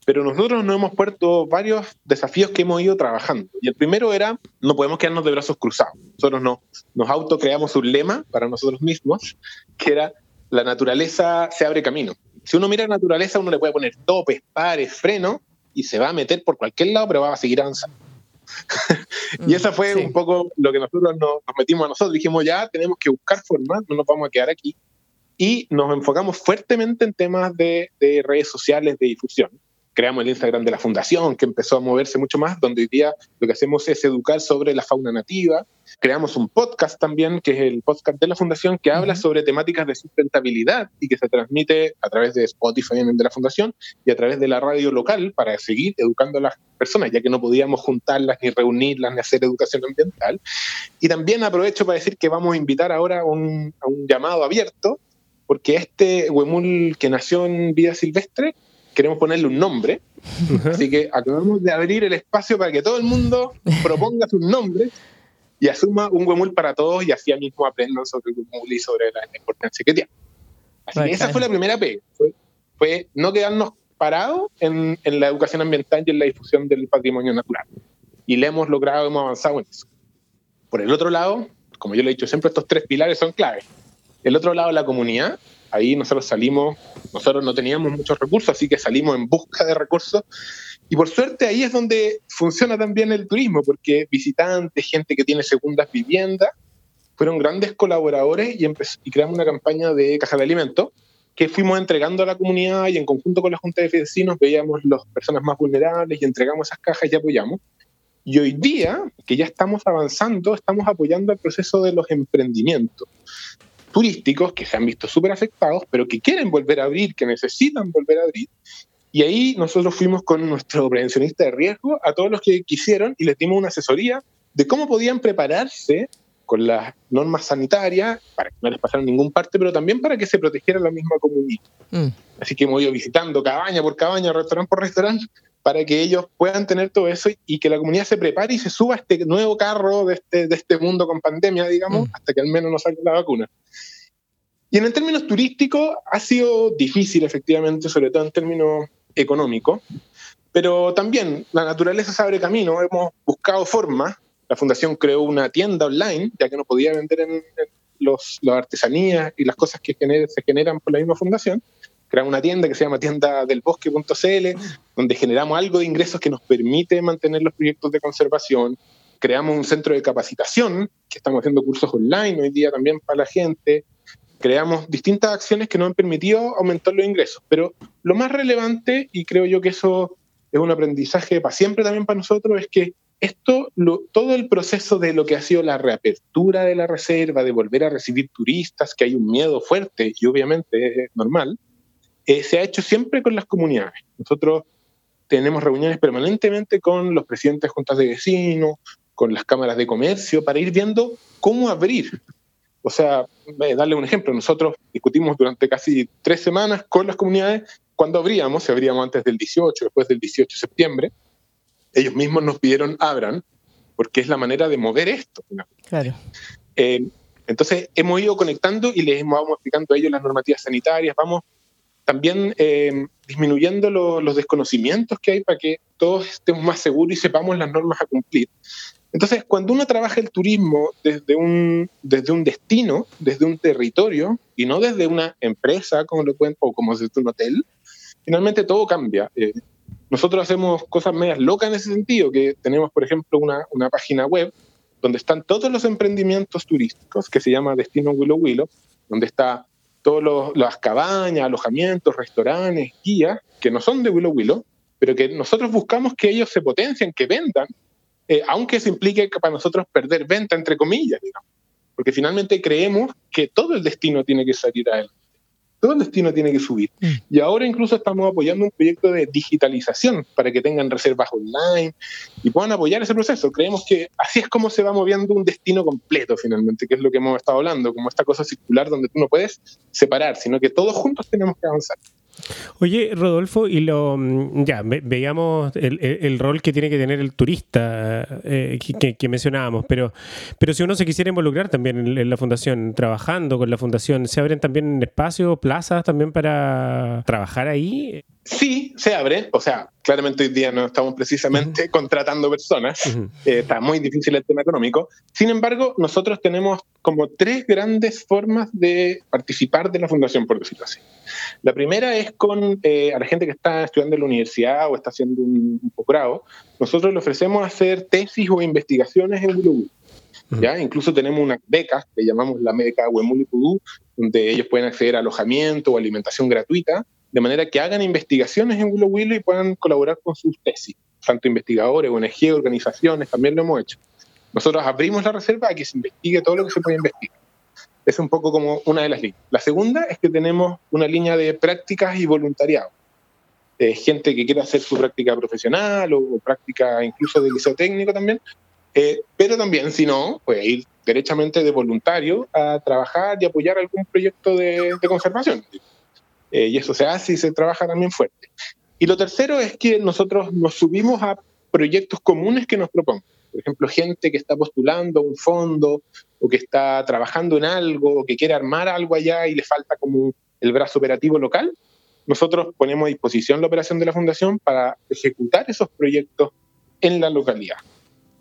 Pero nosotros nos hemos puesto varios desafíos que hemos ido trabajando. Y el primero era, no podemos quedarnos de brazos cruzados. Nosotros no, nos autocreamos un lema para nosotros mismos, que era, la naturaleza se abre camino. Si uno mira la naturaleza, uno le puede poner topes, pares, freno, y se va a meter por cualquier lado, pero va a seguir avanzando. <laughs> y esa fue un poco lo que nosotros nos, metimos a nosotros. Dijimos, ya tenemos que buscar formas, no nos vamos a quedar aquí. Y nos enfocamos fuertemente en temas de, de redes sociales, de difusión creamos el Instagram de la fundación, que empezó a moverse mucho más, donde hoy día lo que hacemos es educar sobre la fauna nativa. Creamos un podcast también, que es el podcast de la fundación, que habla sobre temáticas de sustentabilidad y que se transmite a través de Spotify de la fundación y a través de la radio local para seguir educando a las personas, ya que no podíamos juntarlas ni reunirlas ni hacer educación ambiental. Y también aprovecho para decir que vamos a invitar ahora a un, a un llamado abierto, porque este huemul que nació en vida silvestre queremos ponerle un nombre. Así que acabamos de abrir el espacio para que todo el mundo proponga sus nombres y asuma un huemul para todos y así mismo aprendan sobre el huemul y sobre la, importancia que tiene. Así que esa fue la primera P. Fue, no quedarnos parado en, en, la educación ambiental y en la difusión del patrimonio natural. Y le hemos logrado, hemos avanzado en eso. Por el otro lado, como yo le he dicho siempre, estos tres pilares son claves. El otro lado, la comunidad. Ahí nosotros salimos, nosotros no teníamos muchos recursos, así que salimos en busca de recursos. Y por suerte ahí es donde funciona también el turismo, porque visitantes, gente que tiene segundas viviendas, fueron grandes colaboradores y, y creamos una campaña de caja de alimentos que fuimos entregando a la comunidad y en conjunto con la Junta de Vecinos veíamos las personas más vulnerables y entregamos esas cajas y apoyamos. Y hoy día, que ya estamos avanzando, estamos apoyando el proceso de los emprendimientos turísticos que se han visto súper afectados, pero que quieren volver a abrir, que necesitan volver a abrir. Y ahí nosotros fuimos con nuestro prevencionista de riesgo a todos los que quisieron y les dimos una asesoría de cómo podían prepararse con las normas sanitarias para que no les pasara ningún parte, pero también para que se protegiera la misma comunidad. Mm. Así que hemos ido visitando cabaña por cabaña, restaurante por restaurante, para que ellos puedan tener todo eso y, que la comunidad se prepare y se suba a este nuevo carro de este, de este mundo con pandemia, digamos, mm. hasta que al menos nos salga la vacuna. Y en términos turísticos ha sido difícil, efectivamente, sobre todo en términos económicos, pero también la naturaleza se abre camino, hemos buscado formas, la fundación creó una tienda online, ya que no podía vender en, los, las artesanías y las cosas que se generan por la misma fundación, creamos una tienda que se llama tienda del bosque.cl, donde generamos algo de ingresos que nos permite mantener los proyectos de conservación. Creamos un centro de capacitación, que estamos haciendo cursos online hoy día también para la gente. Creamos distintas acciones que nos han permitido aumentar los ingresos. Pero lo más relevante, y creo yo que eso es un aprendizaje para siempre también para nosotros, es que esto, todo el proceso de lo que ha sido la reapertura de la reserva, de volver a recibir turistas, que hay un miedo fuerte y obviamente es normal, eh, se ha hecho siempre con las comunidades. Nosotros tenemos reuniones permanentemente con los presidentes de juntas de vecinos, con las cámaras de comercio, para ir viendo cómo abrir. O sea, darle un ejemplo, nosotros discutimos durante casi tres semanas con las comunidades cuándo abríamos, si abríamos antes del 18, después del 18 de septiembre. Ellos mismos nos pidieron abran, porque es la manera de mover esto. Claro. Eh, entonces hemos ido conectando y les vamos explicando a ellos las normativas sanitarias, vamos también eh, disminuyendo los desconocimientos que hay para que todos estemos más seguros y sepamos las normas a cumplir. Entonces, cuando uno trabaja el turismo desde un, desde un destino, desde un territorio, y no desde una empresa, como lo pueden, o como desde un hotel, finalmente todo cambia. Eh, nosotros hacemos cosas medias locas en ese sentido, que tenemos, por ejemplo, una, una página web donde están todos los emprendimientos turísticos, que se llama Destino Willow Willow, donde está todas las cabañas, alojamientos, restaurantes, guías, que no son de Willow Willow, pero que nosotros buscamos que ellos se potencien, que vendan, eh, aunque eso implique que para nosotros perder venta, entre comillas, digamos. Porque finalmente creemos que todo el destino tiene que salir a él todo el destino tiene que subir. Mm. Y ahora incluso estamos apoyando un proyecto de digitalización para que tengan reservas online y puedan apoyar ese proceso. Creemos que así es como se va moviendo un destino completo finalmente, que es lo que hemos estado hablando, como esta cosa circular donde tú no puedes separar, sino que todos juntos tenemos que avanzar. Oye, Rodolfo, y lo mm, ya veíamos el, rol que tiene que tener el turista eh, que, mencionábamos, pero, pero si uno se quisiera involucrar también en, la fundación, trabajando con la fundación, ¿se abren también espacios, plazas también para trabajar ahí? Sí, se abre. O sea, claramente hoy día no estamos precisamente contratando personas. Eh, está muy difícil el tema económico. Sin embargo, nosotros tenemos como tres grandes formas de participar de la fundación, por decirlo así. La primera es con eh, a la gente que está estudiando en la universidad o está haciendo un, posgrado. Nosotros le ofrecemos hacer tesis o investigaciones en Willow. ¿Ya? Incluso tenemos unas becas que llamamos la beca Pudú, donde ellos pueden acceder a alojamiento o alimentación gratuita de manera que hagan investigaciones en Willow Willow y puedan colaborar con sus tesis, tanto investigadores, ONG, organizaciones, también lo hemos hecho. Nosotros abrimos la reserva a que se investigue todo lo que se puede investigar. Es un poco como una de las líneas. La segunda es que tenemos una línea de prácticas y voluntariado. Eh, gente que quiera hacer su práctica profesional o, práctica incluso de liceo técnico también, eh, pero también, si no, puede ir derechamente de voluntario a trabajar y apoyar algún proyecto de, de conservación. Eh, y eso se hace y se trabaja también fuerte. Y lo tercero es que nosotros nos subimos a proyectos comunes que nos propongan. Por ejemplo, gente que está postulando un fondo o que está trabajando en algo o que quiere armar algo allá y le falta como el brazo operativo local. nosotros ponemos a disposición la operación de la fundación para ejecutar esos proyectos en la localidad.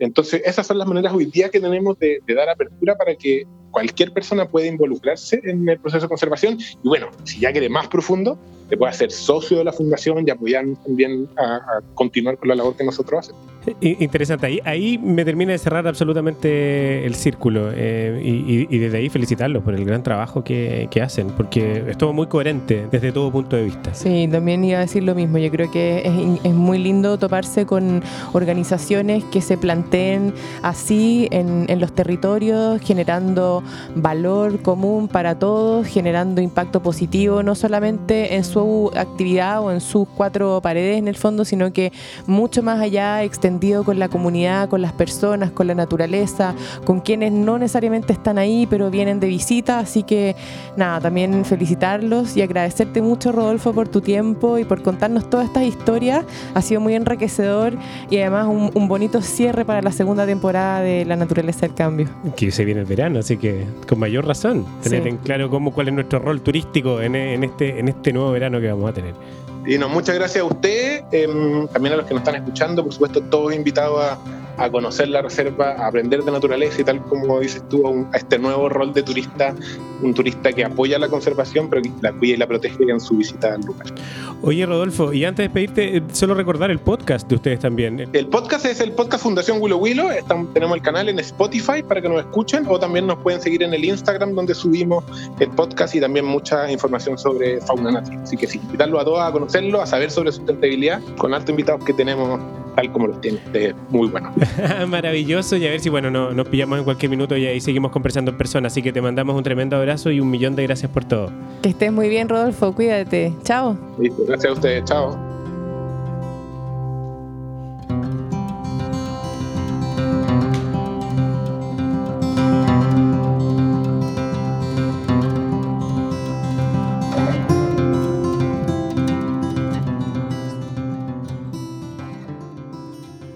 Entonces, esas son las maneras hoy día que tenemos de, de dar apertura para que cualquier persona pueda involucrarse en el proceso de conservación. Y bueno, si ya quiere más profundo, te puede hacer socio de la fundación y apoyar también a, continuar con la labor que nosotros hacemos. Interesante, ahí, ahí me termina de cerrar absolutamente el círculo eh, y, desde ahí felicitarlos por el gran trabajo que, que, hacen, porque es todo muy coherente desde todo punto de vista. Sí, también iba a decir lo mismo, yo creo que es, es muy lindo toparse con organizaciones que se planteen así en, en los territorios, generando valor común para todos, generando impacto positivo, no solamente en su actividad o en sus cuatro paredes en el fondo, sino que mucho más allá, extendido con la comunidad, con las personas, con la naturaleza, con quienes no necesariamente están ahí, pero vienen de visita. Así que nada, también felicitarlos y agradecerte mucho, Rodolfo, por tu tiempo y por contarnos todas estas historias. Ha sido muy enriquecedor y además un, bonito cierre para la segunda temporada de La Naturaleza del Cambio. Que se viene el verano, así que con mayor razón tener en claro cómo, cuál es nuestro rol turístico en, en, este, en este nuevo verano que vamos a tener. Y no, muchas gracias a usted, em, también a los que nos están escuchando, por supuesto, todos invitados a, a conocer la reserva, a aprender de naturaleza y tal como dices tú, a, este nuevo rol de turista, un turista que apoya la conservación, pero que la cuida y la protege en su visita al lugar. Oye, Rodolfo, y antes de despedirte, eh, solo recordar el podcast de ustedes también. El podcast es el podcast Fundación Willow Willow. tenemos el canal en Spotify para que nos escuchen o también nos pueden seguir en el Instagram donde subimos el podcast y también mucha información sobre fauna nativa. Así que sí, invitarlo a todos a conocerlo, a saber sobre sustentabilidad con altos invitados que tenemos tal como los tiene muy bueno. <laughs> Maravilloso y a ver si bueno no, nos pillamos en cualquier minuto y ahí seguimos conversando en persona. Así que te mandamos un tremendo abrazo y un millón de gracias por todo. Que estés muy bien, Rodolfo. Cuídate. Chao. gracias a ustedes. Chao.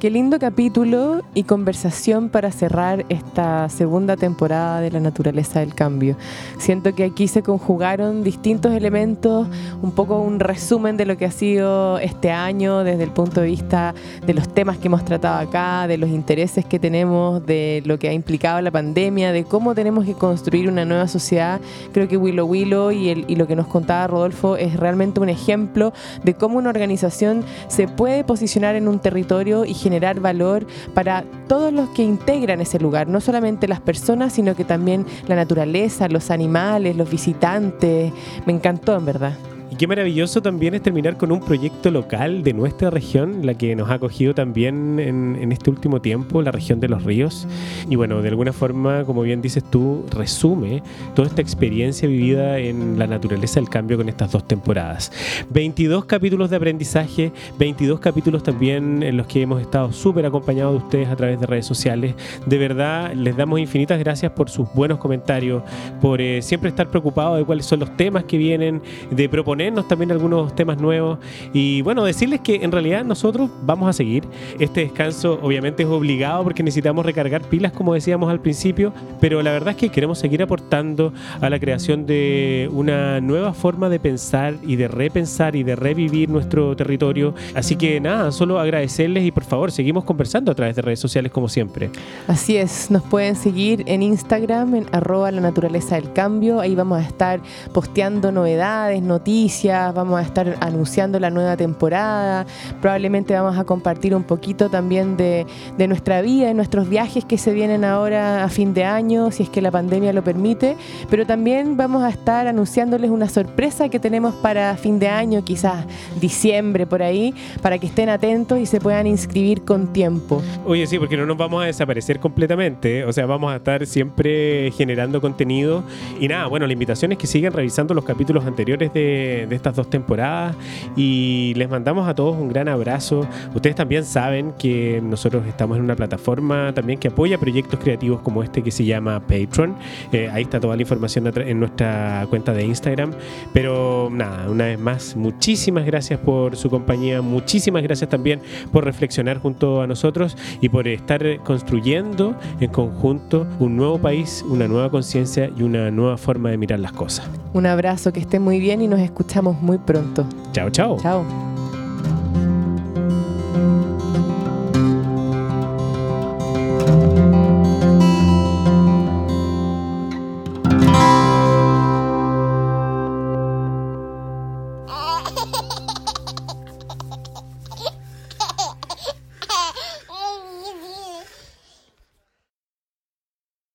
Qué lindo capítulo y conversación para cerrar esta segunda temporada de la naturaleza del cambio. Siento que aquí se conjugaron distintos elementos, un poco un resumen de lo que ha sido este año desde el punto de vista de los temas que hemos tratado acá, de los intereses que tenemos, de lo que ha implicado la pandemia, de cómo tenemos que construir una nueva sociedad. Creo que Willow Willow y, el, y lo que nos contaba Rodolfo es realmente un ejemplo de cómo una organización se puede posicionar en un territorio y generar valor para todos los que integran ese lugar, no solamente las personas, sino que también la naturaleza, los animales, los visitantes. Me encantó, en verdad. Qué maravilloso también es terminar con un proyecto local de nuestra región, la que nos ha acogido también en, este último tiempo, la región de los ríos. Y bueno, de alguna forma, como bien dices tú, resume toda esta experiencia vivida en la naturaleza del cambio con estas dos temporadas. 22 capítulos de aprendizaje, 22 capítulos también en los que hemos estado súper acompañados de ustedes a través de redes sociales. De verdad, les damos infinitas gracias por sus buenos comentarios, por eh, siempre estar preocupados de cuáles son los temas que vienen, de proponer también algunos temas nuevos y bueno, decirles que en realidad nosotros vamos a seguir. Este descanso obviamente es obligado porque necesitamos recargar pilas como decíamos al principio, pero la verdad es que queremos seguir aportando a la creación de una nueva forma de pensar y de repensar y de revivir nuestro territorio. Así que nada, solo agradecerles y por favor seguimos conversando a través de redes sociales como siempre. Así es, nos pueden seguir en Instagram en arroba la naturaleza del cambio, ahí vamos a estar posteando novedades, noticias, vamos a estar anunciando la nueva temporada, probablemente vamos a compartir un poquito también de, nuestra vida, de nuestros viajes que se vienen ahora a fin de año, si es que la pandemia lo permite, pero también vamos a estar anunciándoles una sorpresa que tenemos para fin de año, quizás diciembre por ahí, para que estén atentos y se puedan inscribir con tiempo. Oye, sí, porque no nos vamos a desaparecer completamente, o sea, vamos a estar siempre generando contenido y nada, bueno, la invitación es que sigan revisando los capítulos anteriores de de, estas dos temporadas y les mandamos a todos un gran abrazo. Ustedes también saben que nosotros estamos en una plataforma también que apoya proyectos creativos como este que se llama Patreon. Eh, ahí está toda la información en nuestra cuenta de Instagram. Pero nada, una vez más, muchísimas gracias por su compañía, muchísimas gracias también por reflexionar junto a nosotros y por estar construyendo en conjunto un nuevo país, una nueva conciencia y una nueva forma de mirar las cosas. Un abrazo, que esté muy bien y nos escuchamos muy pronto. Chao, chao. Chao.